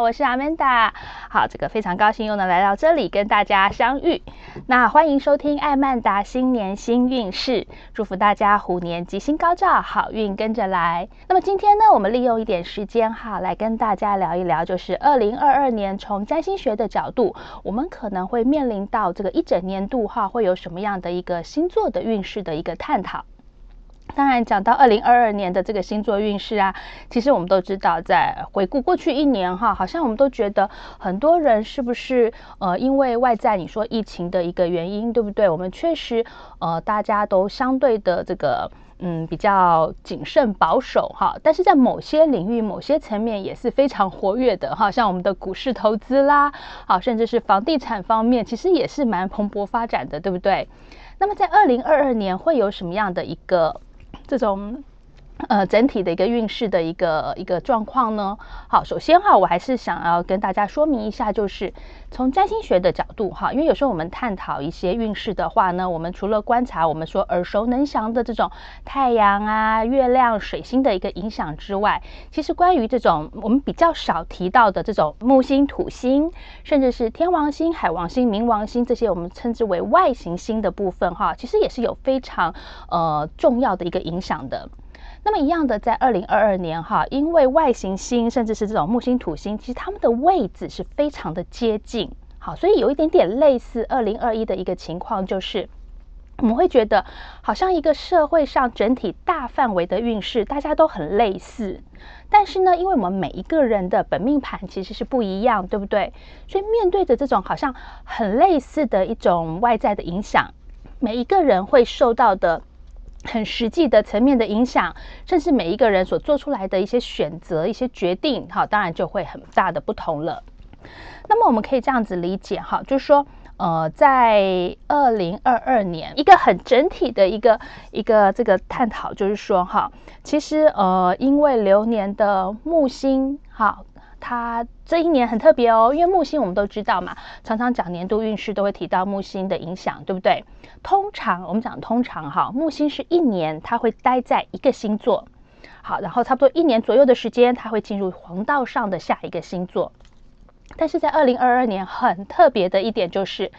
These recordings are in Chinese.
我是 Amanda，好，这个非常高兴又能来到这里跟大家相遇。那欢迎收听艾曼达新年新运势，祝福大家虎年吉星高照，好运跟着来。那么今天呢，我们利用一点时间哈，来跟大家聊一聊，就是二零二二年从占星学的角度，我们可能会面临到这个一整年度哈，会有什么样的一个星座的运势的一个探讨。当然，讲到二零二二年的这个星座运势啊，其实我们都知道，在回顾过去一年哈，好像我们都觉得很多人是不是呃，因为外在你说疫情的一个原因，对不对？我们确实呃，大家都相对的这个嗯比较谨慎保守哈，但是在某些领域、某些层面也是非常活跃的哈，像我们的股市投资啦，好，甚至是房地产方面，其实也是蛮蓬勃发展的，对不对？那么在二零二二年会有什么样的一个这种呃整体的一个运势的一个一个状况呢？好，首先哈，我还是想要跟大家说明一下，就是从占星学的角度哈，因为有时候我们探讨一些运势的话呢，我们除了观察我们说耳熟能详的这种太阳啊、月亮、水星的一个影响之外，其实关于这种我们比较少提到的这种木星、土星，甚至是天王星、海王星、冥王星这些我们称之为外行星的部分哈，其实也是有非常呃重要的一个影响的。那么一样的，在二零二二年哈，因为外行星甚至是这种木星、土星，其实它们的位置是非常的接近，好，所以有一点点类似二零二一的一个情况，就是我们会觉得好像一个社会上整体大范围的运势大家都很类似，但是呢，因为我们每一个人的本命盘其实是不一样，对不对？所以面对着这种好像很类似的一种外在的影响，每一个人会受到的。很实际的层面的影响，甚至每一个人所做出来的一些选择、一些决定，哈，当然就会很大的不同了。那么我们可以这样子理解，哈，就是说，呃，在二零二二年，一个很整体的一个一个这个探讨，就是说，哈，其实呃，因为流年的木星，哈。它这一年很特别哦，因为木星我们都知道嘛，常常讲年度运势都会提到木星的影响，对不对？通常我们讲通常哈，木星是一年它会待在一个星座，好，然后差不多一年左右的时间，它会进入黄道上的下一个星座。但是在二零二二年很特别的一点就是，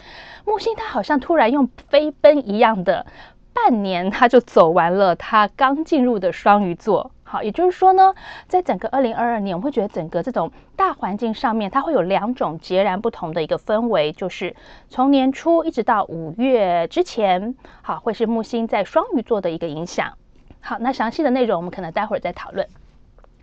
木星它好像突然用飞奔一样的半年，它就走完了它刚进入的双鱼座。好，也就是说呢，在整个二零二二年，我们会觉得整个这种大环境上面，它会有两种截然不同的一个氛围，就是从年初一直到五月之前，好，会是木星在双鱼座的一个影响。好，那详细的内容我们可能待会儿再讨论。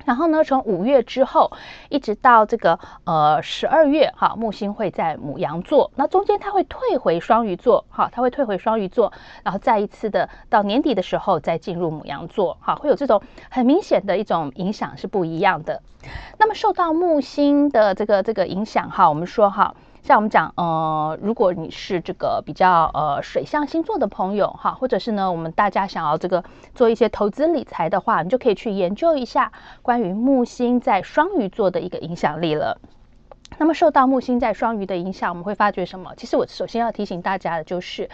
然后呢，从五月之后一直到这个呃十二月，哈，木星会在母羊座，那中间它会退回双鱼座，哈，它会退回双鱼座，然后再一次的到年底的时候再进入母羊座，哈，会有这种很明显的一种影响是不一样的。那么受到木星的这个这个影响，哈，我们说哈。像我们讲，呃，如果你是这个比较呃水象星座的朋友哈，或者是呢，我们大家想要这个做一些投资理财的话，你就可以去研究一下关于木星在双鱼座的一个影响力了。那么受到木星在双鱼的影响，我们会发觉什么？其实我首先要提醒大家的就是，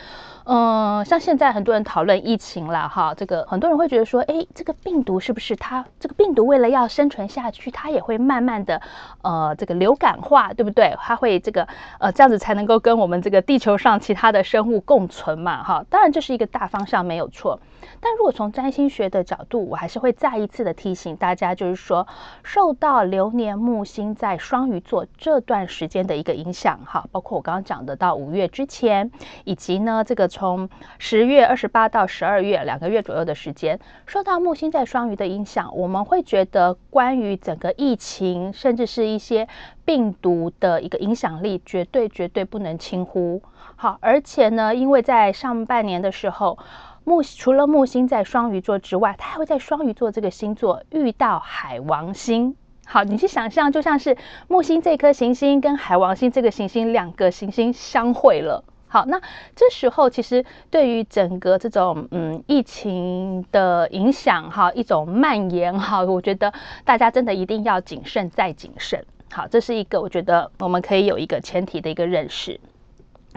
嗯、呃，像现在很多人讨论疫情了哈，这个很多人会觉得说，诶，这个病毒是不是它这个病毒为了要生存下去，它也会慢慢的呃这个流感化，对不对？它会这个呃这样子才能够跟我们这个地球上其他的生物共存嘛哈。当然这是一个大方向没有错，但如果从占星学的角度，我还是会再一次的提醒大家，就是说受到流年木星在双鱼座这段时间的一个影响哈，包括我刚刚讲的到五月之前，以及呢这个从十月二十八到十二月两个月左右的时间，受到木星在双鱼的影响，我们会觉得关于整个疫情，甚至是一些病毒的一个影响力，绝对绝对不能轻忽。好，而且呢，因为在上半年的时候，木除了木星在双鱼座之外，它还会在双鱼座这个星座遇到海王星。好，你去想象，就像是木星这颗行星跟海王星这个行星两个行星相会了。好，那这时候其实对于整个这种嗯疫情的影响哈，一种蔓延哈，我觉得大家真的一定要谨慎再谨慎。好，这是一个我觉得我们可以有一个前提的一个认识。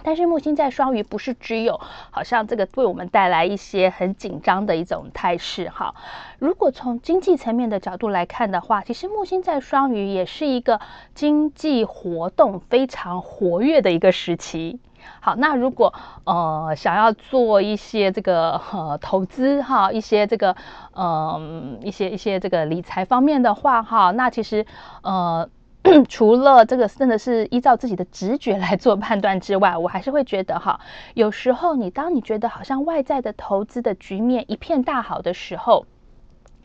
但是木星在双鱼不是只有好像这个为我们带来一些很紧张的一种态势哈。如果从经济层面的角度来看的话，其实木星在双鱼也是一个经济活动非常活跃的一个时期。好，那如果呃想要做一些这个呃投资哈，一些这个嗯、一些一些这个理财方面的话哈，那其实呃。除了这个真的是依照自己的直觉来做判断之外，我还是会觉得哈，有时候你当你觉得好像外在的投资的局面一片大好的时候，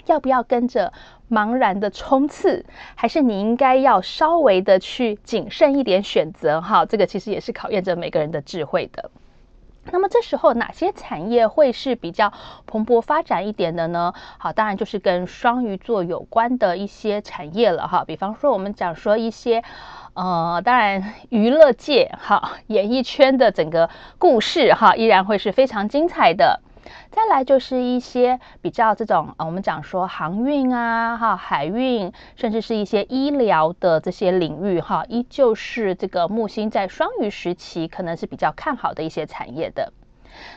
要不要跟着茫然的冲刺，还是你应该要稍微的去谨慎一点选择哈？这个其实也是考验着每个人的智慧的。那么这时候哪些产业会是比较蓬勃发展一点的呢？好，当然就是跟双鱼座有关的一些产业了哈。比方说我们讲说一些，呃，当然娱乐界哈，演艺圈的整个故事哈，依然会是非常精彩的。再来就是一些比较这种，呃，我们讲说航运啊，哈，海运，甚至是一些医疗的这些领域，哈，依旧是这个木星在双鱼时期可能是比较看好的一些产业的。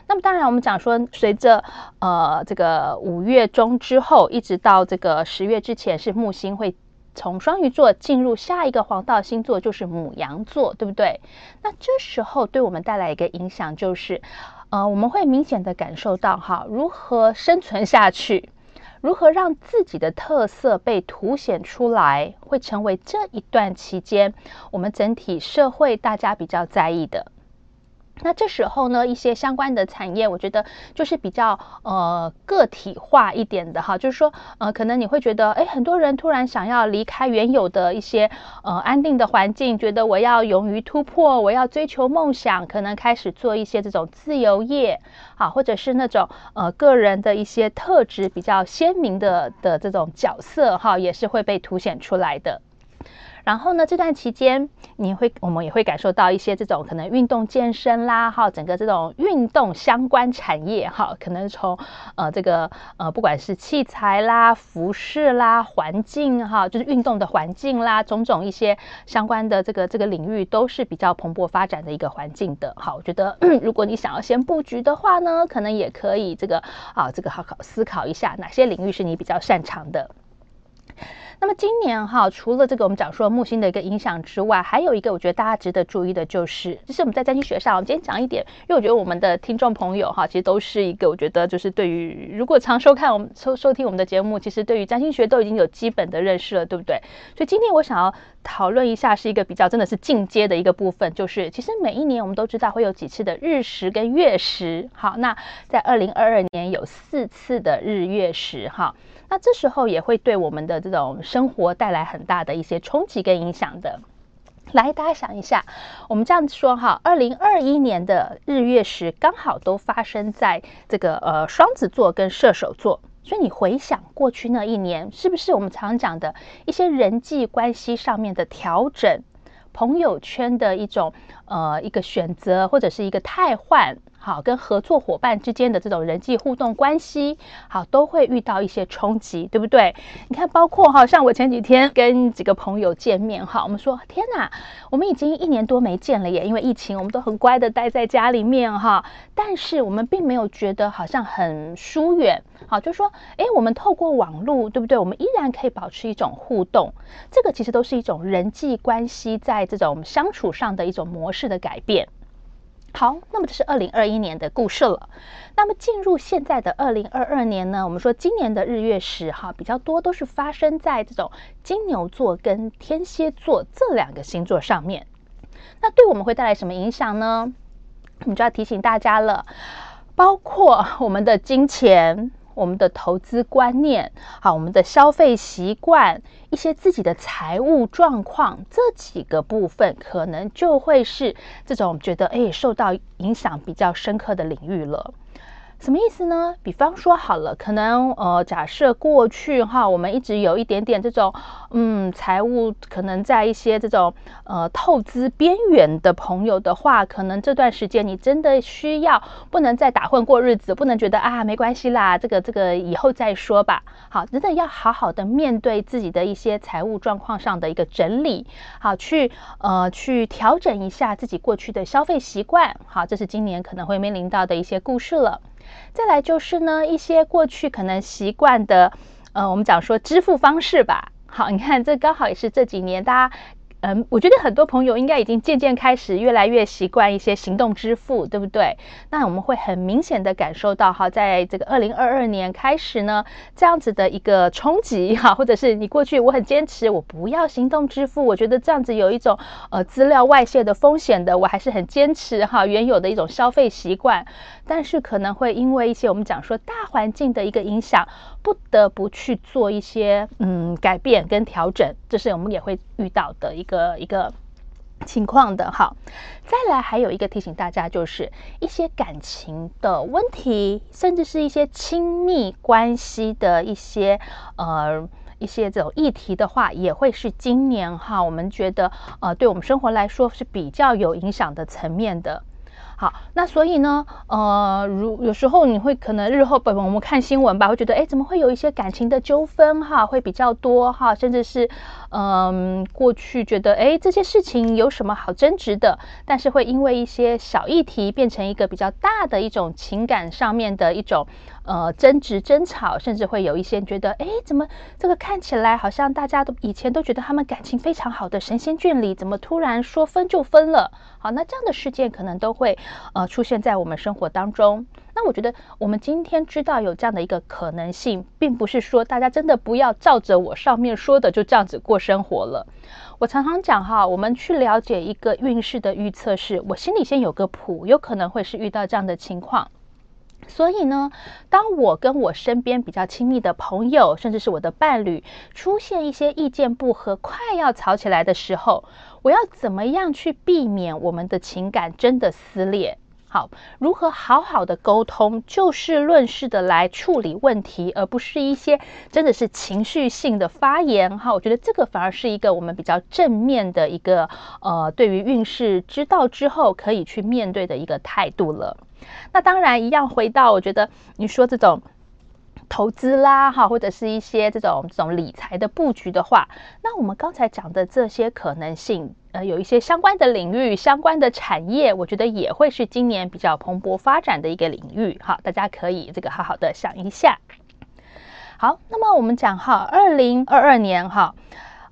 那么当然，我们讲说，随着呃这个五月中之后，一直到这个十月之前，是木星会从双鱼座进入下一个黄道星座，就是母羊座，对不对？那这时候对我们带来一个影响就是。呃，我们会明显的感受到哈，如何生存下去，如何让自己的特色被凸显出来，会成为这一段期间我们整体社会大家比较在意的。那这时候呢，一些相关的产业，我觉得就是比较呃个体化一点的哈，就是说呃，可能你会觉得，哎，很多人突然想要离开原有的一些呃安定的环境，觉得我要勇于突破，我要追求梦想，可能开始做一些这种自由业。啊，或者是那种呃个人的一些特质比较鲜明的的这种角色哈，也是会被凸显出来的。然后呢，这段期间你会，我们也会感受到一些这种可能运动健身啦，哈，整个这种运动相关产业，哈，可能从呃这个呃不管是器材啦、服饰啦、环境哈，就是运动的环境啦，种种一些相关的这个这个领域都是比较蓬勃发展的一个环境的。好，我觉得 如果你想要先布局的话呢，可能也可以这个啊这个好好思考一下哪些领域是你比较擅长的。那么今年哈，除了这个我们讲说木星的一个影响之外，还有一个我觉得大家值得注意的就是，就是我们在占星学上，我们今天讲一点，因为我觉得我们的听众朋友哈，其实都是一个我觉得就是对于如果常收看我们收收听我们的节目，其实对于占星学都已经有基本的认识了，对不对？所以今天我想要讨论一下，是一个比较真的是进阶的一个部分，就是其实每一年我们都知道会有几次的日食跟月食，好，那在二零二二年有四次的日月食哈。那这时候也会对我们的这种生活带来很大的一些冲击跟影响的。来，大家想一下，我们这样子说哈，二零二一年的日月食刚好都发生在这个呃双子座跟射手座，所以你回想过去那一年，是不是我们常讲的一些人际关系上面的调整，朋友圈的一种呃一个选择或者是一个汰换？好，跟合作伙伴之间的这种人际互动关系，好，都会遇到一些冲击，对不对？你看，包括哈，像我前几天跟几个朋友见面，哈，我们说，天哪，我们已经一年多没见了耶，因为疫情，我们都很乖的待在家里面，哈，但是我们并没有觉得好像很疏远，好，就说，哎，我们透过网络，对不对？我们依然可以保持一种互动，这个其实都是一种人际关系在这种相处上的一种模式的改变。好，那么这是二零二一年的故事了。那么进入现在的二零二二年呢？我们说今年的日月食哈比较多都是发生在这种金牛座跟天蝎座这两个星座上面。那对我们会带来什么影响呢？我们就要提醒大家了，包括我们的金钱。我们的投资观念，好，我们的消费习惯，一些自己的财务状况，这几个部分可能就会是这种觉得哎受到影响比较深刻的领域了。什么意思呢？比方说好了，可能呃，假设过去哈，我们一直有一点点这种嗯，财务可能在一些这种呃透支边缘的朋友的话，可能这段时间你真的需要不能再打混过日子，不能觉得啊没关系啦，这个这个以后再说吧。好，真的要好好的面对自己的一些财务状况上的一个整理，好，去呃去调整一下自己过去的消费习惯。好，这是今年可能会面临到的一些故事了。再来就是呢，一些过去可能习惯的，呃，我们讲说支付方式吧。好，你看这刚好也是这几年大家。嗯，我觉得很多朋友应该已经渐渐开始越来越习惯一些行动支付，对不对？那我们会很明显的感受到哈，在这个二零二二年开始呢，这样子的一个冲击 哈，或者是你过去我很坚持我不要行动支付，我觉得这样子有一种呃资料外泄的风险的，我还是很坚持哈原有的一种消费习惯，但是可能会因为一些我们讲说大环境的一个影响，不得不去做一些嗯改变跟调整，这是我们也会遇到的一个。一个情况的哈，再来还有一个提醒大家，就是一些感情的问题，甚至是一些亲密关系的一些呃一些这种议题的话，也会是今年哈，我们觉得呃对我们生活来说是比较有影响的层面的。好，那所以呢，呃，如有时候你会可能日后本我们看新闻吧，会觉得，哎，怎么会有一些感情的纠纷哈，会比较多哈，甚至是，嗯、过去觉得，哎，这些事情有什么好争执的，但是会因为一些小议题变成一个比较大的一种情感上面的一种。呃，争执、争吵，甚至会有一些觉得，哎，怎么这个看起来好像大家都以前都觉得他们感情非常好的神仙眷侣，怎么突然说分就分了？好，那这样的事件可能都会呃出现在我们生活当中。那我觉得我们今天知道有这样的一个可能性，并不是说大家真的不要照着我上面说的就这样子过生活了。我常常讲哈，我们去了解一个运势的预测是，我心里先有个谱，有可能会是遇到这样的情况。所以呢，当我跟我身边比较亲密的朋友，甚至是我的伴侣，出现一些意见不合，快要吵起来的时候，我要怎么样去避免我们的情感真的撕裂？好，如何好好的沟通，就事论事的来处理问题，而不是一些真的是情绪性的发言。哈，我觉得这个反而是一个我们比较正面的一个呃，对于运势知道之后可以去面对的一个态度了。那当然，一样回到我觉得你说这种投资啦，哈，或者是一些这种这种理财的布局的话，那我们刚才讲的这些可能性，呃，有一些相关的领域、相关的产业，我觉得也会是今年比较蓬勃发展的一个领域，哈，大家可以这个好好的想一下。好，那么我们讲哈，二零二二年哈。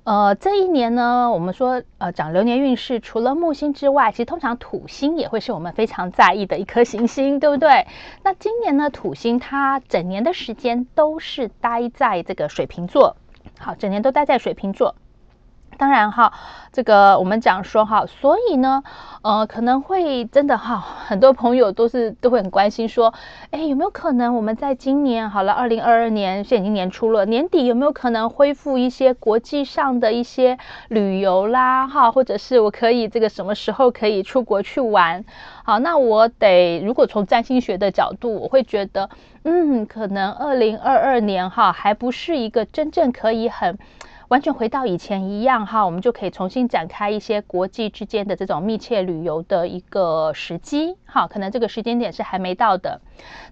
呃，这一年呢，我们说，呃，讲流年运势，除了木星之外，其实通常土星也会是我们非常在意的一颗行星，对不对？那今年呢，土星它整年的时间都是待在这个水瓶座，好，整年都待在水瓶座。当然哈，这个我们讲说哈，所以呢，呃，可能会真的哈，很多朋友都是都会很关心说，哎，有没有可能我们在今年好了，二零二二年现在已经年初了，年底有没有可能恢复一些国际上的一些旅游啦，哈，或者是我可以这个什么时候可以出国去玩？好，那我得如果从占星学的角度，我会觉得，嗯，可能二零二二年哈，还不是一个真正可以很。完全回到以前一样哈，我们就可以重新展开一些国际之间的这种密切旅游的一个时机哈，可能这个时间点是还没到的。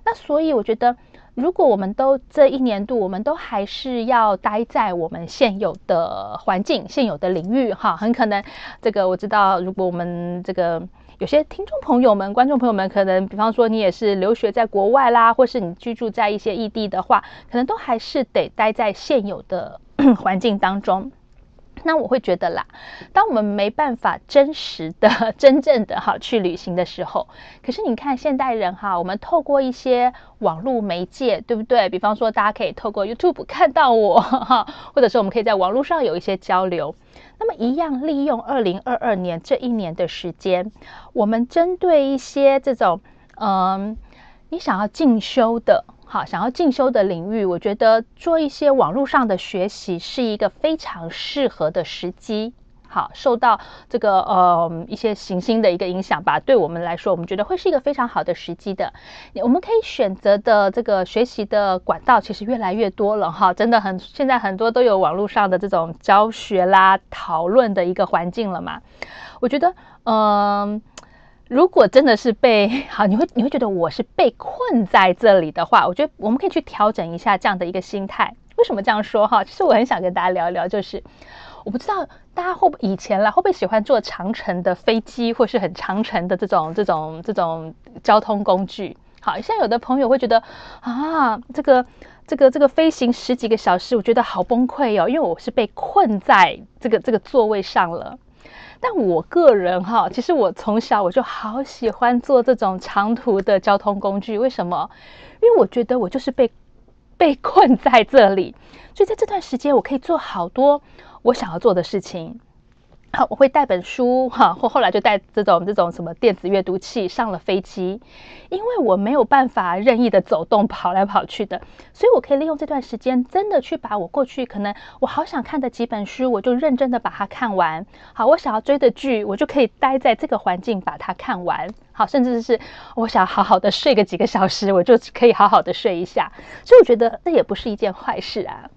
那所以我觉得，如果我们都这一年度，我们都还是要待在我们现有的环境、现有的领域哈，很可能这个我知道，如果我们这个有些听众朋友们、观众朋友们，可能比方说你也是留学在国外啦，或是你居住在一些异地的话，可能都还是得待在现有的。环境当中，那我会觉得啦，当我们没办法真实的、真正的哈去旅行的时候，可是你看现代人哈，我们透过一些网络媒介，对不对？比方说，大家可以透过 YouTube 看到我哈，或者说我们可以在网络上有一些交流。那么一样利用二零二二年这一年的时间，我们针对一些这种嗯，你想要进修的。好，想要进修的领域，我觉得做一些网络上的学习是一个非常适合的时机。好，受到这个呃一些行星的一个影响吧，对我们来说，我们觉得会是一个非常好的时机的。我们可以选择的这个学习的管道其实越来越多了哈，真的很，现在很多都有网络上的这种教学啦、讨论的一个环境了嘛。我觉得，嗯、如果真的是被好，你会你会觉得我是被困在这里的话，我觉得我们可以去调整一下这样的一个心态。为什么这样说哈？其实我很想跟大家聊一聊，就是。我不知道大家会不以前啦，会不会喜欢坐长程的飞机，或是很长程的这种这种这种交通工具？好，现在有的朋友会觉得啊，这个这个这个飞行十几个小时，我觉得好崩溃哦，因为我是被困在这个这个座位上了。但我个人哈，其实我从小我就好喜欢坐这种长途的交通工具，为什么？因为我觉得我就是被被困在这里，所以在这段时间我可以做好多。我想要做的事情，好，我会带本书哈，或后来就带这种这种什么电子阅读器上了飞机，因为我没有办法任意的走动跑来跑去的，所以我可以利用这段时间，真的去把我过去可能我好想看的几本书，我就认真的把它看完。好，我想要追的剧，我就可以待在这个环境把它看完。好，甚至是我想好好的睡个几个小时，我就可以好好的睡一下。所以我觉得这也不是一件坏事啊。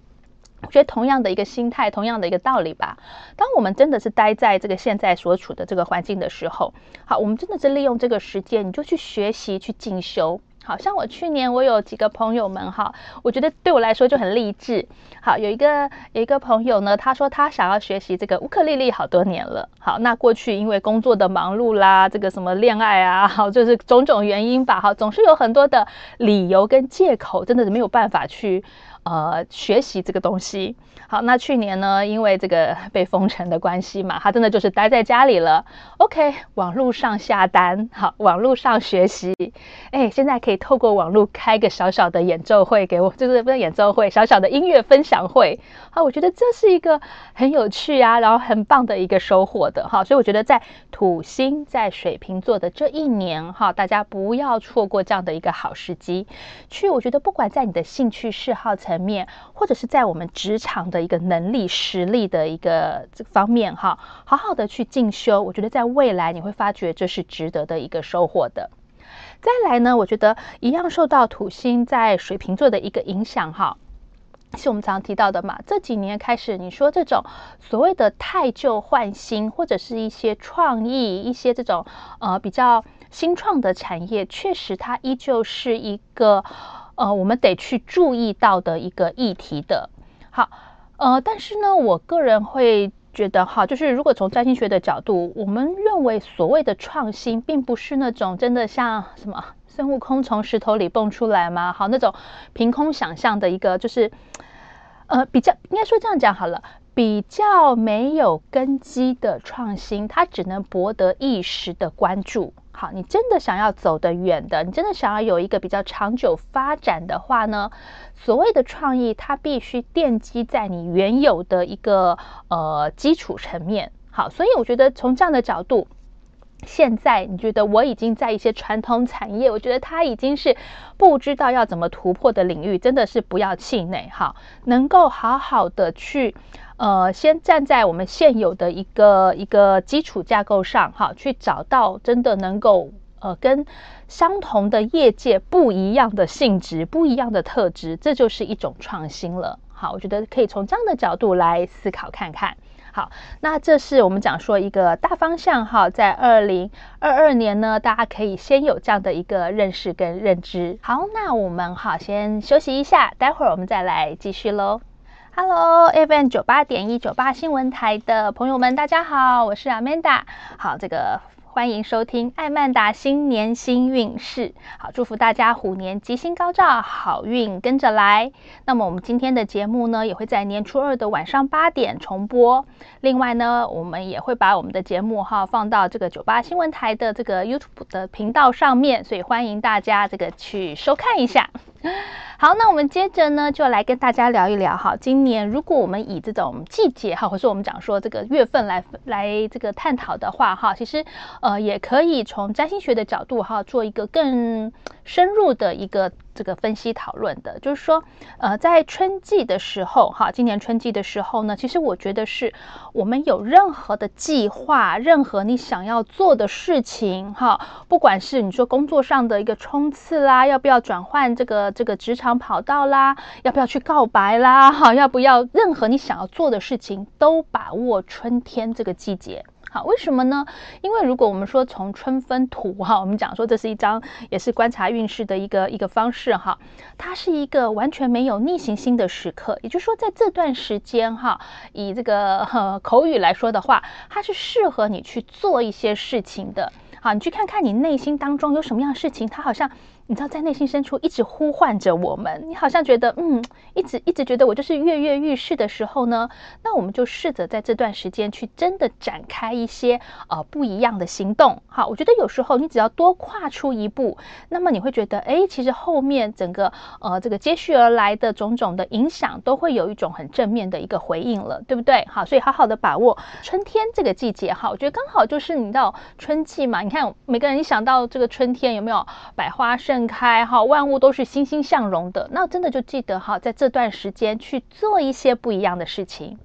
我觉得同样的一个心态，同样的一个道理吧。当我们真的是待在这个现在所处的这个环境的时候，好，我们真的是利用这个时间，你就去学习、去进修。好像我去年我有几个朋友们哈，我觉得对我来说就很励志。好，有一个有一个朋友呢，他说他想要学习这个乌克丽丽好多年了。好，那过去因为工作的忙碌啦，这个什么恋爱啊，好，就是种种原因吧，好，总是有很多的理由跟借口，真的是没有办法去。呃，学习这个东西。好，那去年呢，因为这个 被封城的关系嘛，他真的就是待在家里了。OK，网络上下单，好，网络上学习。哎，现在可以透过网络开个小小的演奏会给我，就是不是演奏会，小小的音乐分享会。好，我觉得这是一个很有趣啊，然后很棒的一个收获的哈。所以我觉得在土星在水瓶座的这一年哈，大家不要错过这样的一个好时机。去，我觉得不管在你的兴趣嗜好层面，或者是在我们职场的。一个能力实力的一个这方面哈，好好的去进修，我觉得在未来你会发觉这是值得的一个收获的。再来呢，我觉得一样受到土星在水瓶座的一个影响哈，是我们常提到的嘛。这几年开始，你说这种所谓的汰旧换新，或者是一些创意、一些这种呃比较新创的产业，确实它依旧是一个呃我们得去注意到的一个议题的。好。呃，但是呢，我个人会觉得哈，就是如果从占星学的角度，我们认为所谓的创新，并不是那种真的像什么孙悟空从石头里蹦出来吗？好，那种凭空想象的一个，就是呃，比较应该说这样讲好了，比较没有根基的创新，它只能博得一时的关注。好，你真的想要走得远的，你真的想要有一个比较长久发展的话呢，所谓的创意，它必须奠基在你原有的一个呃基础层面。好，所以我觉得从这样的角度，现在你觉得我已经在一些传统产业，我觉得它已经是不知道要怎么突破的领域，真的是不要气馁。好，能够好好的去。呃，先站在我们现有的一个一个基础架构上，哈，去找到真的能够呃跟相同的业界不一样的性质、不一样的特质，这就是一种创新了。好，我觉得可以从这样的角度来思考看看。好，那这是我们讲说一个大方向哈，在二零二二年呢，大家可以先有这样的一个认识跟认知。好，那我们好先休息一下，待会儿我们再来继续喽。Hello，FM 九八点一九八新闻台的朋友们，大家好，我是 Amanda。好，这个欢迎收听艾曼达新年新运势。好，祝福大家虎年吉星高照，好运跟着来。那么我们今天的节目呢，也会在年初二的晚上八点重播。另外呢，我们也会把我们的节目哈放到这个九八新闻台的这个 YouTube 的频道上面，所以欢迎大家这个去收看一下。好，那我们接着呢，就来跟大家聊一聊哈。今年如果我们以这种季节哈，或是我们讲说这个月份来来这个探讨的话哈，其实呃也可以从占星学的角度哈，做一个更深入的一个。这个分析讨论的，就是说，呃，在春季的时候，哈，今年春季的时候呢，其实我觉得是我们有任何的计划，任何你想要做的事情，哈，不管是你说工作上的一个冲刺啦，要不要转换这个这个职场跑道啦，要不要去告白啦，哈，要不要任何你想要做的事情，都把握春天这个季节。好，为什么呢？因为如果我们说从春分图哈，我们讲说这是一张也是观察运势的一个一个方式哈，它是一个完全没有逆行星的时刻，也就是说在这段时间哈，以这个口语来说的话，它是适合你去做一些事情的。好，你去看看你内心当中有什么样的事情，它好像。你知道，在内心深处一直呼唤着我们，你好像觉得，嗯，一直一直觉得我就是跃跃欲试的时候呢，那我们就试着在这段时间去真的展开一些呃不一样的行动。好，我觉得有时候你只要多跨出一步，那么你会觉得，哎，其实后面整个呃这个接续而来的种种的影响，都会有一种很正面的一个回应了，对不对？好，所以好好的把握春天这个季节。哈，我觉得刚好就是你知道春季嘛，你看每个人一想到这个春天，有没有百花盛盛开哈，万物都是欣欣向荣的。那真的就记得哈，在这段时间去做一些不一样的事情。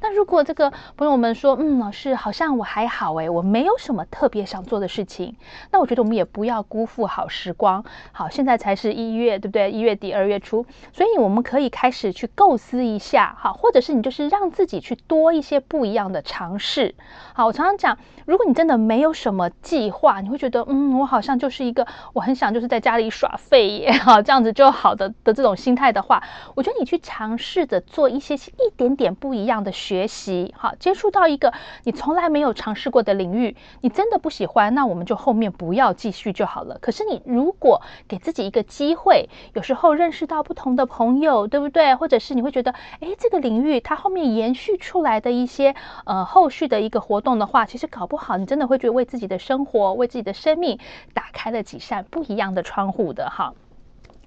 那如果这个朋友们说，嗯，老师好像我还好诶，我没有什么特别想做的事情。那我觉得我们也不要辜负好时光。好，现在才是一月，对不对？一月底二月初，所以我们可以开始去构思一下，好，或者是你就是让自己去多一些不一样的尝试。好，我常常讲，如果你真的没有什么计划，你会觉得，嗯，我好像就是一个我很想就是在家耍废耶，哈，这样子就好的的这种心态的话，我觉得你去尝试着做一些一点点不一样的学习，好，接触到一个你从来没有尝试过的领域，你真的不喜欢，那我们就后面不要继续就好了。可是你如果给自己一个机会，有时候认识到不同的朋友，对不对？或者是你会觉得，哎，这个领域它后面延续出来的一些呃后续的一个活动的话，其实搞不好你真的会觉得为自己的生活、为自己的生命打开了几扇不一样的窗户的哈。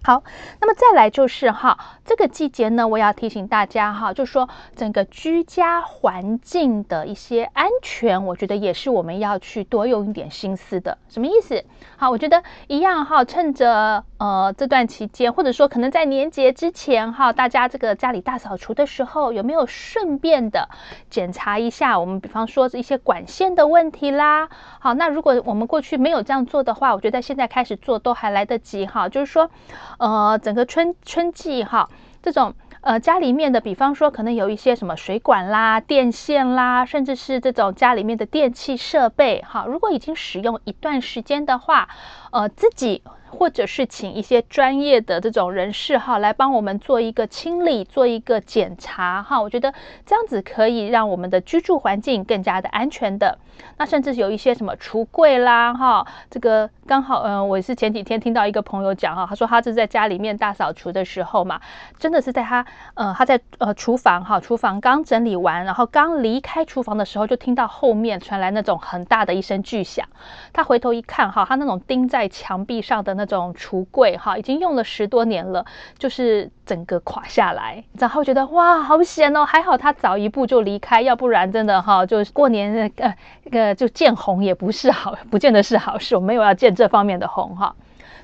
好，那么再来就是哈，这个季节呢，我要提醒大家哈，就说整个居家环境的一些安全，我觉得也是我们要去多用一点心思的。什么意思？好，我觉得一样哈，趁着呃这段期间，或者说可能在年节之前哈，大家这个家里大扫除的时候，有没有顺便的检查一下我们，比方说一些管线的问题啦？好，那如果我们过去没有这样做的话，我觉得现在开始做都还来得及哈，就是说。呃，整个春春季哈，这种呃家里面的，比方说可能有一些什么水管啦、电线啦，甚至是这种家里面的电器设备哈，如果已经使用一段时间的话，呃，自己或者是请一些专业的这种人士哈，来帮我们做一个清理、做一个检查哈，我觉得这样子可以让我们的居住环境更加的安全的。那甚至有一些什么橱柜啦哈，这个。刚好，嗯、我是前几天听到一个朋友讲哈，他说他是在家里面大扫除的时候嘛，真的是在他，呃，他在呃厨房哈，厨房刚整理完，然后刚离开厨房的时候，就听到后面传来那种很大的一声巨响。他回头一看哈，他那种钉在墙壁上的那那种橱柜哈，已经用了十多年了，就是整个垮下来。然后觉得哇，好险哦，还好他早一步就离开，要不然真的哈，就是过年呃呃就见红也不是好，不见得是好事。我没有要见。这方面的红哈，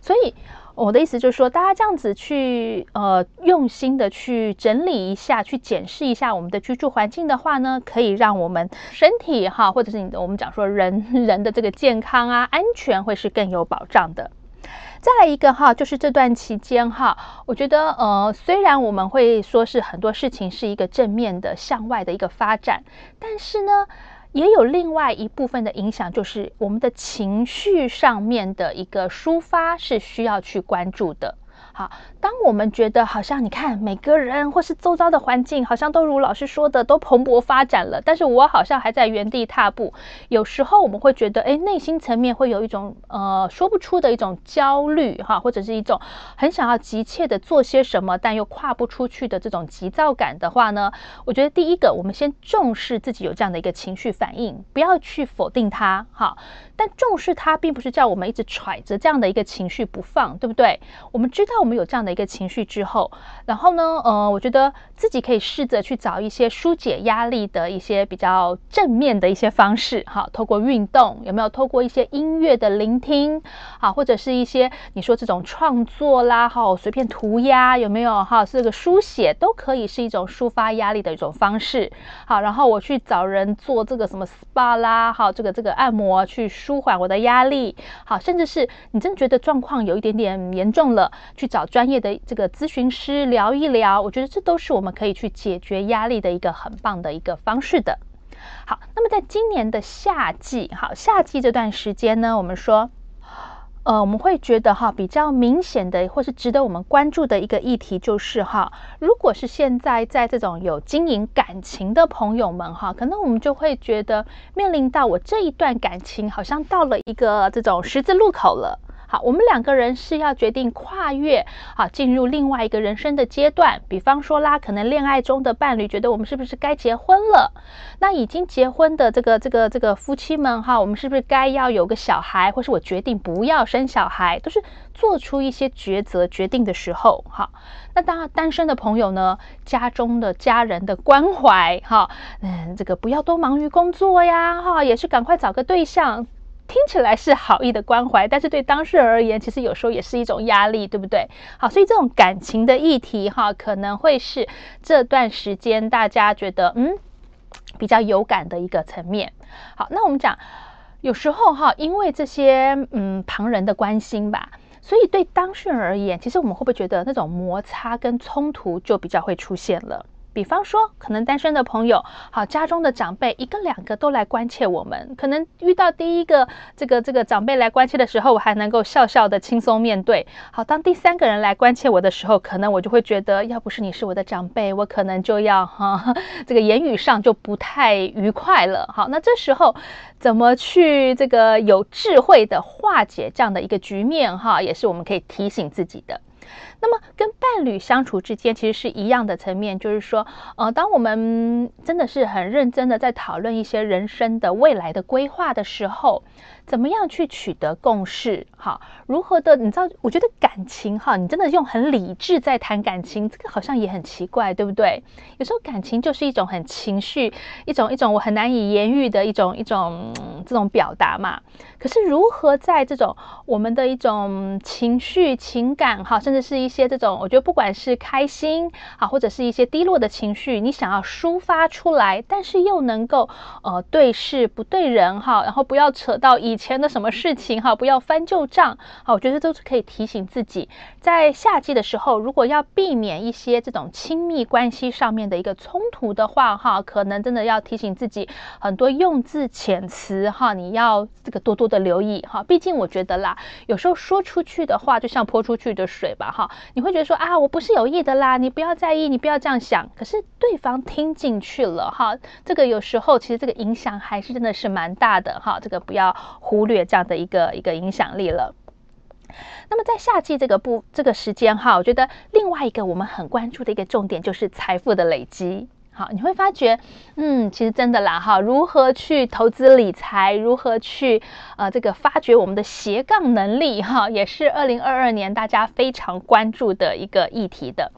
所以我的意思就是说，大家这样子去呃用心的去整理一下，去检视一下我们的居住环境的话呢，可以让我们身体哈，或者是你的我们讲说人人的这个健康啊、安全会是更有保障的。再来一个哈，就是这段期间哈，我觉得呃，虽然我们会说是很多事情是一个正面的向外的一个发展，但是呢。也有另外一部分的影响，就是我们的情绪上面的一个抒发是需要去关注的。好，当我们觉得好像你看每个人或是周遭的环境好像都如老师说的都蓬勃发展了，但是我好像还在原地踏步。有时候我们会觉得，哎，内心层面会有一种呃说不出的一种焦虑哈，或者是一种很想要急切的做些什么，但又跨不出去的这种急躁感的话呢，我觉得第一个，我们先重视自己有这样的一个情绪反应，不要去否定它，哈。但重视它，并不是叫我们一直揣着这样的一个情绪不放，对不对？我们知道我们。有这样的一个情绪之后，然后呢，呃，我觉得自己可以试着去找一些纾解压力的一些比较正面的一些方式，哈，透过运动，有没有透过一些音乐的聆听，啊，或者是一些你说这种创作啦，哈，随便涂鸦有没有哈，这个书写都可以是一种抒发压力的一种方式，好，然后我去找人做这个什么 SPA 啦，哈，这个这个按摩去舒缓我的压力，好，甚至是你真觉得状况有一点点严重了，去找专业的这个咨询师聊一聊，我觉得这都是我们可以去解决压力的一个很棒的一个方式的。好，那么在今年的夏季，好，夏季这段时间呢，我们说。呃，我们会觉得哈，比较明显的或是值得我们关注的一个议题就是哈，如果是现在在这种有经营感情的朋友们哈，可能我们就会觉得面临到我这一段感情好像到了一个这种十字路口了。好，我们两个人是要决定跨越，好，进入另外一个人生的阶段。比方说啦，可能恋爱中的伴侣觉得我们是不是该结婚了？那已经结婚的这个这个这个夫妻们哈，我们是不是该要有个小孩，或是我决定不要生小孩，都是做出一些抉择决定的时候。哈，那当然单身的朋友呢，家中的家人的关怀，哈，嗯，这个不要多忙于工作呀，哈，也是赶快找个对象。听起来是好意的关怀，但是对当事人而言，其实有时候也是一种压力，对不对？好，所以这种感情的议题，哈，可能会是这段时间大家觉得嗯比较有感的一个层面。好，那我们讲，有时候哈，因为这些嗯旁人的关心吧，所以对当事人而言，其实我们会不会觉得那种摩擦跟冲突就比较会出现了？比方说，可能单身的朋友，好，家中的长辈一个两个都来关切我们，可能遇到第一个这个这个长辈来关切的时候，我还能够笑笑的轻松面对。好，当第三个人来关切我的时候，可能我就会觉得，要不是你是我的长辈，我可能就要 哈，这个言语上就不太愉快了。好，那这时候怎么去这个有智慧的化解这样的一个局面哈，也是我们可以提醒自己的。那么跟伴侣相处之间，其实是一样的层面，就是说，呃，当我们真的是很认真的在讨论一些人生的未来的规划的时候。怎么样去取得共识？哈，如何的？你知道，我觉得感情哈，你真的用很理智在谈感情，这个好像也很奇怪，对不对？有时候感情就是一种很情绪，一种一种我很难以言喻的一种一种这种表达嘛。可是如何在这种我们的一种情绪情感哈，甚至是一些这种，我觉得不管是开心啊，或者是一些低落的情绪，你想要抒发出来，但是又能够呃对事不对人哈，然后不要扯到以前的什么事情哈，不要翻旧账。好，我觉得都是可以提醒自己，在夏季的时候，如果要避免一些这种亲密关系上面的一个冲突的话，哈，可能真的要提醒自己很多用字遣词哈，你要这个多多的留意哈。毕竟我觉得啦，有时候说出去的话就像泼出去的水吧，哈，你会觉得说啊，我不是有意的啦，你不要在意，你不要这样想。可是对方听进去了哈，这个有时候其实这个影响还是真的是蛮大的哈，这个不要。忽略这样的一个一个影响力了。那么在夏季这个不这个时间哈，我觉得另外一个我们很关注的一个重点就是财富的累积。好，你会发觉，嗯，其实真的啦哈，如何去投资理财，如何去呃这个发掘我们的斜杠能力哈，也是二零二二年大家非常关注的一个议题的。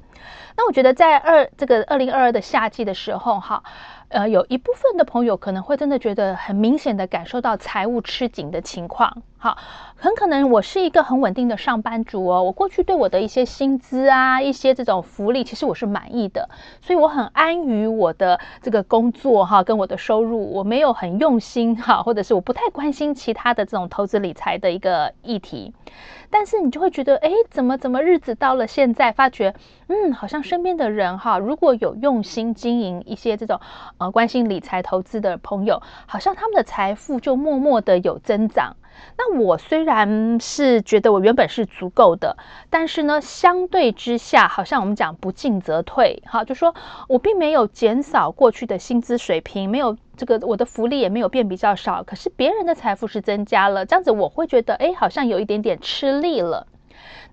那我觉得在二这个二零二二的夏季的时候哈。呃，有一部分的朋友可能会真的觉得很明显的感受到财务吃紧的情况。好，很可能我是一个很稳定的上班族哦，我过去对我的一些薪资啊，一些这种福利，其实我是满意的，所以我很安于我的这个工作哈，跟我的收入，我没有很用心哈，或者是我不太关心其他的这种投资理财的一个议题。但是你就会觉得，哎，怎么怎么日子到了现在，发觉，嗯，好像身边的人哈，如果有用心经营一些这种呃关心理财投资的朋友，好像他们的财富就默默的有增长。那我虽然是觉得我原本是足够的，但是呢，相对之下，好像我们讲不进则退，哈，就说我并没有减少过去的薪资水平，没有这个我的福利也没有变比较少，可是别人的财富是增加了，这样子我会觉得，哎，好像有一点点吃力了。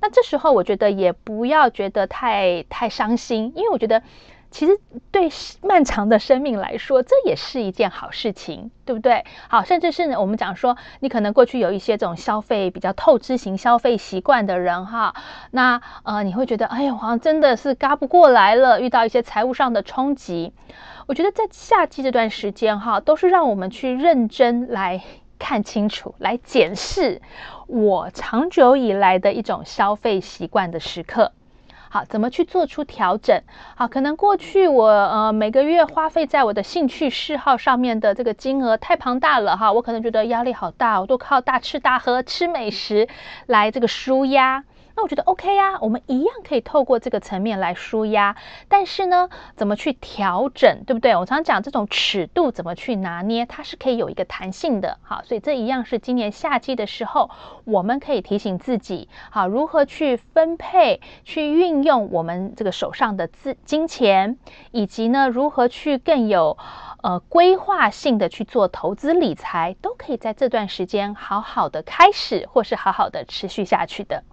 那这时候我觉得也不要觉得太太伤心，因为我觉得其实对漫长的生命来说，这也是一件好事情，对不对？好，甚至是，我们讲说，你可能过去有一些这种消费比较透支型消费习惯的人哈，那呃，你会觉得，哎呀，好像真的是嘎不过来了，遇到一些财务上的冲击。我觉得在夏季这段时间哈，都是让我们去认真来看清楚，来检视我长久以来的一种消费习惯的时刻。好，怎么去做出调整？好，可能过去我呃每个月花费在我的兴趣嗜好上面的这个金额太庞大了哈，我可能觉得压力好大，我都靠大吃大喝、吃美食来这个舒压。那我觉得 OK 啊，我们一样可以透过这个层面来舒压，但是呢，怎么去调整，对不对？我常常讲这种尺度怎么去拿捏，它是可以有一个弹性的。好，所以这一样是今年夏季的时候，我们可以提醒自己，好，如何去分配、去运用我们这个手上的资金钱，以及呢，如何去更有呃规划性的去做投资理财，都可以在这段时间好好的开始，或是好好的持续下去的。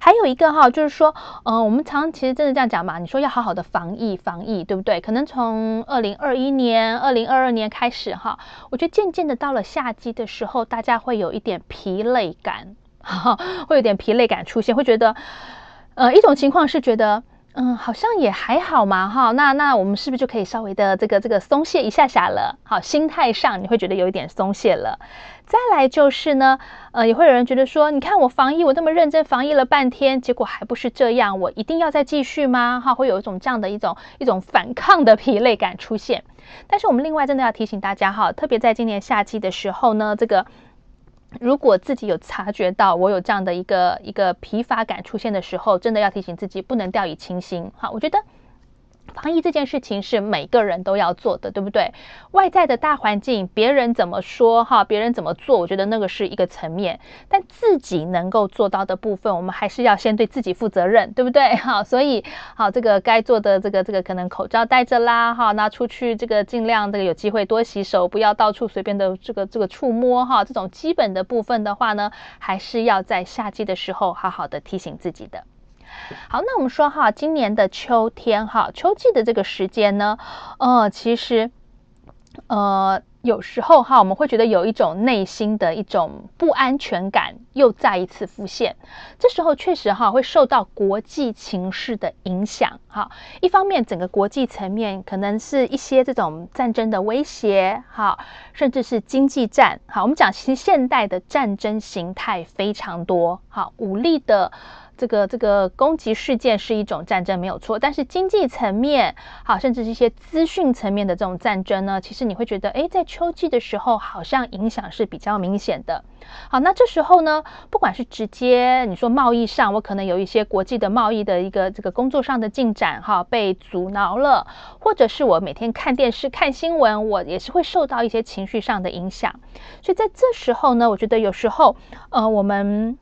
还有一个哈，就是说，嗯、我们常其实真的这样讲嘛，你说要好好的防疫，防疫，对不对？可能从二零二一年、二零二二年开始哈，我觉得渐渐的到了夏季的时候，大家会有一点疲累感，哈，会有点疲累感出现，会觉得，呃，一种情况是觉得。嗯，好像也还好嘛，哈，那那我们是不是就可以稍微的这个这个松懈一下下了？好，心态上你会觉得有一点松懈了。再来就是呢，呃，也会有人觉得说，你看我防疫，我这么认真防疫了半天，结果还不是这样，我一定要再继续吗？哈，会有一种这样的一种一种反抗的疲累感出现。但是我们另外真的要提醒大家哈，特别在今年夏季的时候呢，这个。如果自己有察觉到我有这样的一个一个疲乏感出现的时候，真的要提醒自己不能掉以轻心。好，我觉得。防疫这件事情是每个人都要做的，对不对？外在的大环境，别人怎么说哈，别人怎么做，我觉得那个是一个层面。但自己能够做到的部分，我们还是要先对自己负责任，对不对？好，所以好，这个该做的这个这个可能口罩戴着啦，哈，那出去这个尽量这个有机会多洗手，不要到处随便的这个这个触摸哈，这种基本的部分的话呢，还是要在夏季的时候好好的提醒自己的。好，那我们说哈，今年的秋天哈，秋季的这个时间呢，呃，其实，呃，有时候哈，我们会觉得有一种内心的一种不安全感又再一次浮现。这时候确实哈，会受到国际情势的影响哈。一方面，整个国际层面可能是一些这种战争的威胁哈，甚至是经济战。好，我们讲其实现代的战争形态非常多，哈，武力的。这个这个攻击事件是一种战争没有错，但是经济层面，好，甚至是一些资讯层面的这种战争呢，其实你会觉得，诶，在秋季的时候好像影响是比较明显的。好，那这时候呢，不管是直接你说贸易上，我可能有一些国际的贸易的一个这个工作上的进展哈被阻挠了，或者是我每天看电视看新闻，我也是会受到一些情绪上的影响。所以在这时候呢，我觉得有时候呃我们。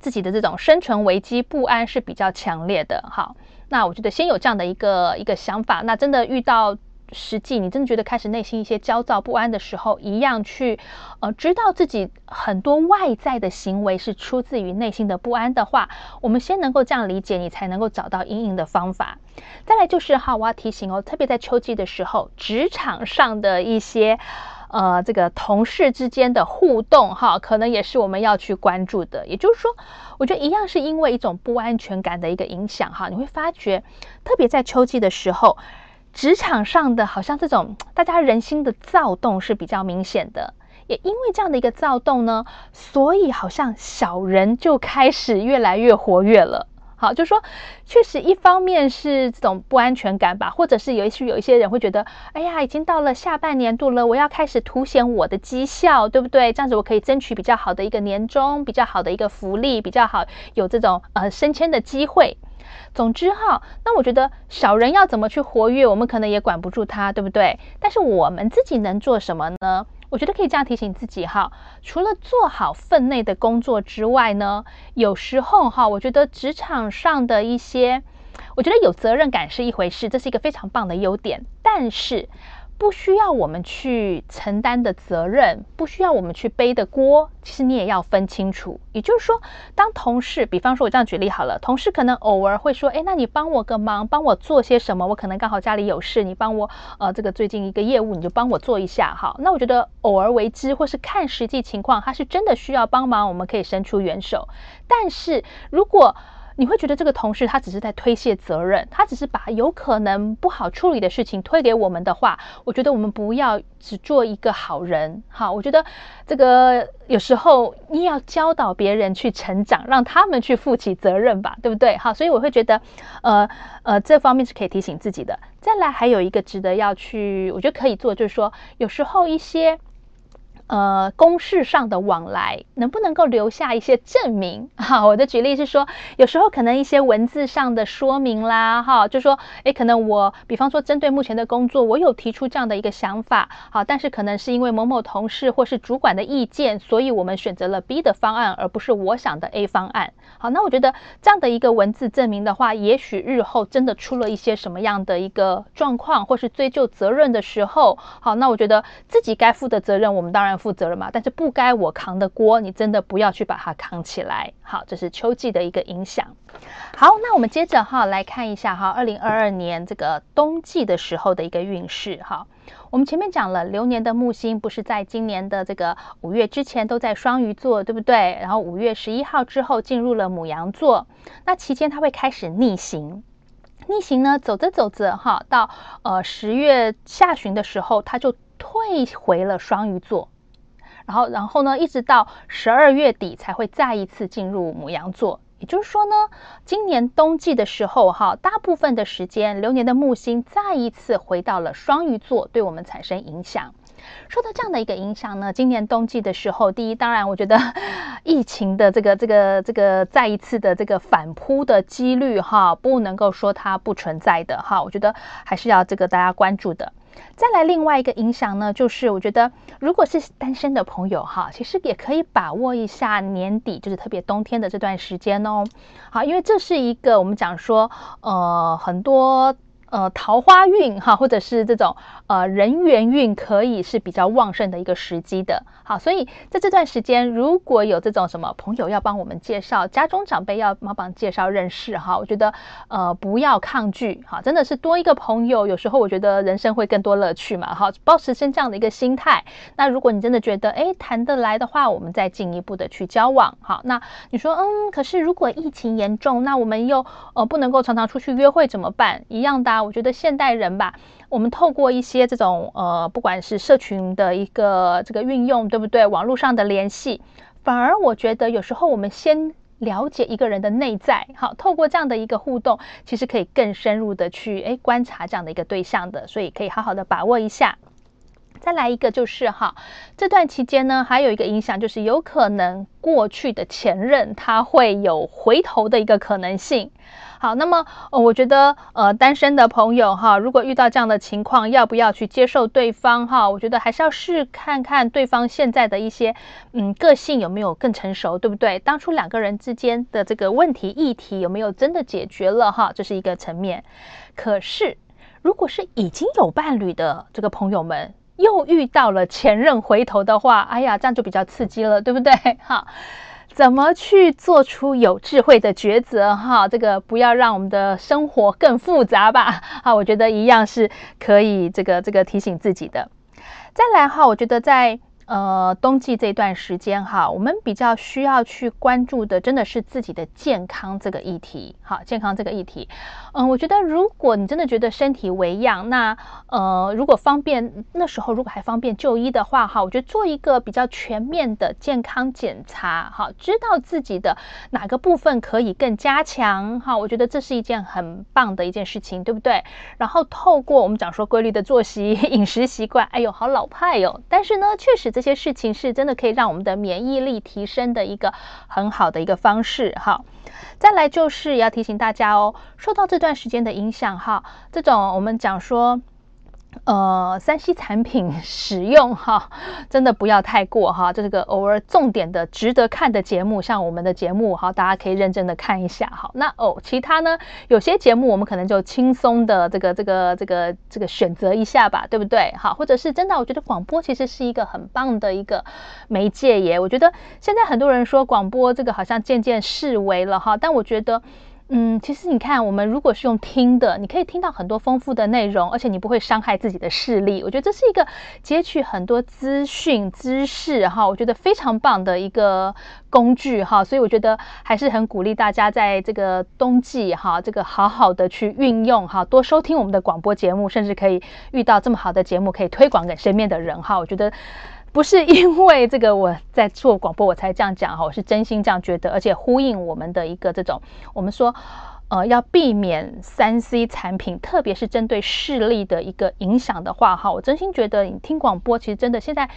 自己的这种生存危机不安是比较强烈的，好，那我觉得先有这样的一个一个想法，那真的遇到实际，你真的觉得开始内心一些焦躁不安的时候，一样去呃知道自己很多外在的行为是出自于内心的不安的话，我们先能够这样理解，你才能够找到阴影的方法。再来就是哈，我要提醒哦，特别在秋季的时候，职场上的一些。呃，这个同事之间的互动，哈，可能也是我们要去关注的。也就是说，我觉得一样是因为一种不安全感的一个影响，哈，你会发觉，特别在秋季的时候，职场上的好像这种大家人心的躁动是比较明显的。也因为这样的一个躁动呢，所以好像小人就开始越来越活跃了。好，就说，确实，一方面是这种不安全感吧，或者是有一些有一些人会觉得，哎呀，已经到了下半年度了，我要开始凸显我的绩效，对不对？这样子我可以争取比较好的一个年终，比较好的一个福利，比较好有这种呃升迁的机会。总之哈，那我觉得小人要怎么去活跃，我们可能也管不住他，对不对？但是我们自己能做什么呢？我觉得可以这样提醒自己哈，除了做好分内的工作之外呢，有时候哈，我觉得职场上的一些，我觉得有责任感是一回事，这是一个非常棒的优点。但是不需要我们去承担的责任，不需要我们去背的锅，其实你也要分清楚。也就是说，当同事，比方说我这样举例好了，同事可能偶尔会说，哎，那你帮我个忙，帮我做些什么？我可能刚好家里有事，你帮我，呃，这个最近一个业务，你就帮我做一下，好。那我觉得偶尔为之，或是看实际情况，他是真的需要帮忙，我们可以伸出援手。但是如果你会觉得这个同事他只是在推卸责任，他只是把有可能不好处理的事情推给我们的话，我觉得我们不要只做一个好人。好，我觉得这个有时候你要教导别人去成长，让他们去负起责任吧，对不对？好，所以我会觉得，呃呃，这方面是可以提醒自己的。再来，还有一个值得要去，我觉得可以做，就是说有时候一些。呃，公事上的往来能不能够留下一些证明？哈，我的举例是说，有时候可能一些文字上的说明啦，哈，就说，诶，可能我，比方说针对目前的工作，我有提出这样的一个想法，好，但是可能是因为某某同事或是主管的意见，所以我们选择了 B 的方案，而不是我想的 A 方案。好，那我觉得这样的一个文字证明的话，也许日后真的出了一些什么样的一个状况，或是追究责任的时候，好，那我觉得自己该负的责任，我们当然。负责了嘛？但是不该我扛的锅，你真的不要去把它扛起来。好，这是秋季的一个影响。好，那我们接着哈来看一下哈，二零二二年这个冬季的时候的一个运势哈。我们前面讲了，流年的木星不是在今年的这个五月之前都在双鱼座，对不对？然后五月十一号之后进入了母羊座，那期间它会开始逆行。逆行呢，走着走着哈，到呃十月下旬的时候，它就退回了双鱼座。然后，然后呢，一直到十二月底才会再一次进入母羊座。也就是说呢，今年冬季的时候，哈，大部分的时间，流年的木星再一次回到了双鱼座，对我们产生影响。受到这样的一个影响呢，今年冬季的时候，第一，当然，我觉得 疫情的这个、这个、这个再一次的这个反扑的几率，哈，不能够说它不存在的，哈，我觉得还是要这个大家关注的。再来另外一个影响呢，就是我觉得如果是单身的朋友哈，其实也可以把握一下年底，就是特别冬天的这段时间哦。好，因为这是一个我们讲说，呃，很多。呃，桃花运哈，或者是这种呃人缘运，可以是比较旺盛的一个时机的。好，所以在这段时间，如果有这种什么朋友要帮我们介绍，家中长辈要帮忙介绍认识哈，我觉得呃不要抗拒哈，真的是多一个朋友，有时候我觉得人生会更多乐趣嘛。好，保持先这样的一个心态。那如果你真的觉得诶谈得来的话，我们再进一步的去交往。好，那你说嗯，可是如果疫情严重，那我们又呃不能够常常出去约会怎么办？一样的。我觉得现代人吧，我们透过一些这种呃，不管是社群的一个这个运用，对不对？网络上的联系，反而我觉得有时候我们先了解一个人的内在，好，透过这样的一个互动，其实可以更深入的去诶观察这样的一个对象的，所以可以好好的把握一下。再来一个就是哈，这段期间呢，还有一个影响就是有可能过去的前任他会有回头的一个可能性。好，那么呃，我觉得呃，单身的朋友哈，如果遇到这样的情况，要不要去接受对方哈？我觉得还是要试看看对方现在的一些嗯个性有没有更成熟，对不对？当初两个人之间的这个问题议题有没有真的解决了哈？这是一个层面。可是如果是已经有伴侣的这个朋友们，又遇到了前任回头的话，哎呀，这样就比较刺激了，对不对？哈。怎么去做出有智慧的抉择？哈，这个不要让我们的生活更复杂吧。哈，我觉得一样是可以这个这个提醒自己的。再来哈，我觉得在。呃，冬季这段时间哈，我们比较需要去关注的，真的是自己的健康这个议题。好，健康这个议题，嗯，我觉得如果你真的觉得身体为恙，那呃，如果方便那时候如果还方便就医的话，哈，我觉得做一个比较全面的健康检查，哈，知道自己的哪个部分可以更加强，哈，我觉得这是一件很棒的一件事情，对不对？然后透过我们讲说规律的作息、饮食习惯，哎呦，好老派哟，但是呢，确实。这些事情是真的可以让我们的免疫力提升的一个很好的一个方式，哈。再来就是要提醒大家哦，受到这段时间的影响，哈，这种我们讲说。呃，三 C 产品 使用哈，真的不要太过哈。这个偶尔重点的、值得看的节目，像我们的节目哈，大家可以认真的看一下哈。那哦，其他呢，有些节目我们可能就轻松的这个、这个、这个、这个选择一下吧，对不对？好，或者是真的，我觉得广播其实是一个很棒的一个媒介耶。我觉得现在很多人说广播这个好像渐渐式微了哈，但我觉得。嗯，其实你看，我们如果是用听的，你可以听到很多丰富的内容，而且你不会伤害自己的视力。我觉得这是一个截取很多资讯、知识哈，我觉得非常棒的一个工具哈。所以我觉得还是很鼓励大家在这个冬季哈，这个好好的去运用哈，多收听我们的广播节目，甚至可以遇到这么好的节目，可以推广给身边的人哈。我觉得。不是因为这个我在做广播我才这样讲哈，我是真心这样觉得，而且呼应我们的一个这种，我们说，呃，要避免三 C 产品，特别是针对视力的一个影响的话哈，我真心觉得你听广播其实真的现在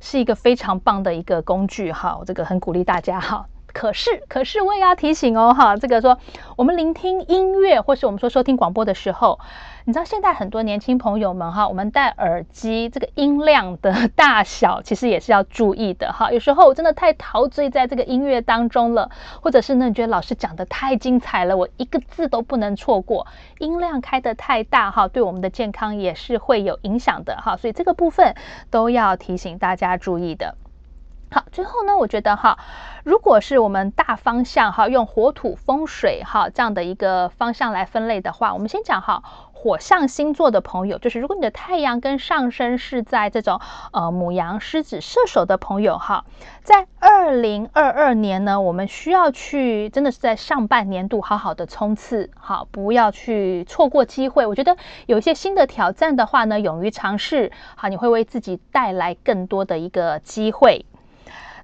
是一个非常棒的一个工具哈，这个很鼓励大家哈。可是，可是我也要提醒哦，哈，这个说我们聆听音乐，或是我们说收听广播的时候，你知道现在很多年轻朋友们哈，我们戴耳机这个音量的大小，其实也是要注意的哈。有时候我真的太陶醉在这个音乐当中了，或者是呢，你觉得老师讲的太精彩了，我一个字都不能错过，音量开得太大哈，对我们的健康也是会有影响的哈。所以这个部分都要提醒大家注意的。好，最后呢，我觉得哈，如果是我们大方向哈，用火土风水哈这样的一个方向来分类的话，我们先讲哈，火象星座的朋友，就是如果你的太阳跟上升是在这种呃母羊、狮子、射手的朋友哈，在二零二二年呢，我们需要去真的是在上半年度好好的冲刺，好，不要去错过机会。我觉得有一些新的挑战的话呢，勇于尝试，好，你会为自己带来更多的一个机会。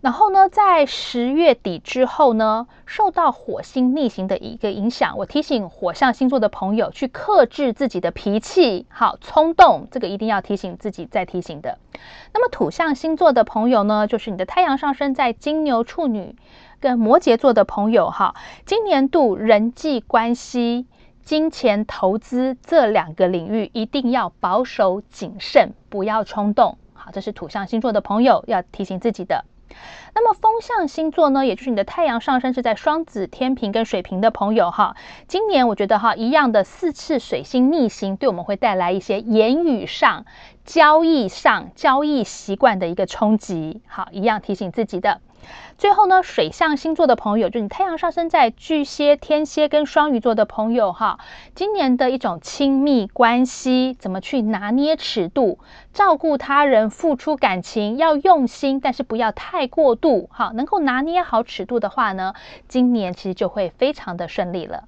然后呢，在十月底之后呢，受到火星逆行的一个影响，我提醒火象星座的朋友去克制自己的脾气，好，冲动，这个一定要提醒自己再提醒的。那么土象星座的朋友呢，就是你的太阳上升在金牛、处女跟摩羯座的朋友，哈，今年度人际关系、金钱投资这两个领域一定要保守谨慎，不要冲动。好，这是土象星座的朋友要提醒自己的。那么风象星座呢，也就是你的太阳上升是在双子、天平跟水瓶的朋友哈，今年我觉得哈，一样的四次水星逆行，对我们会带来一些言语上、交易上、交易习惯的一个冲击。好，一样提醒自己的。最后呢，水象星座的朋友，就你太阳上升在巨蟹、天蝎跟双鱼座的朋友哈，今年的一种亲密关系，怎么去拿捏尺度，照顾他人、付出感情要用心，但是不要太过度，哈，能够拿捏好尺度的话呢，今年其实就会非常的顺利了。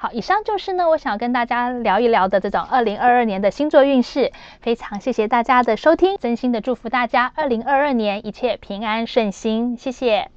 好，以上就是呢，我想跟大家聊一聊的这种二零二二年的星座运势。非常谢谢大家的收听，真心的祝福大家二零二二年一切平安顺心，谢谢。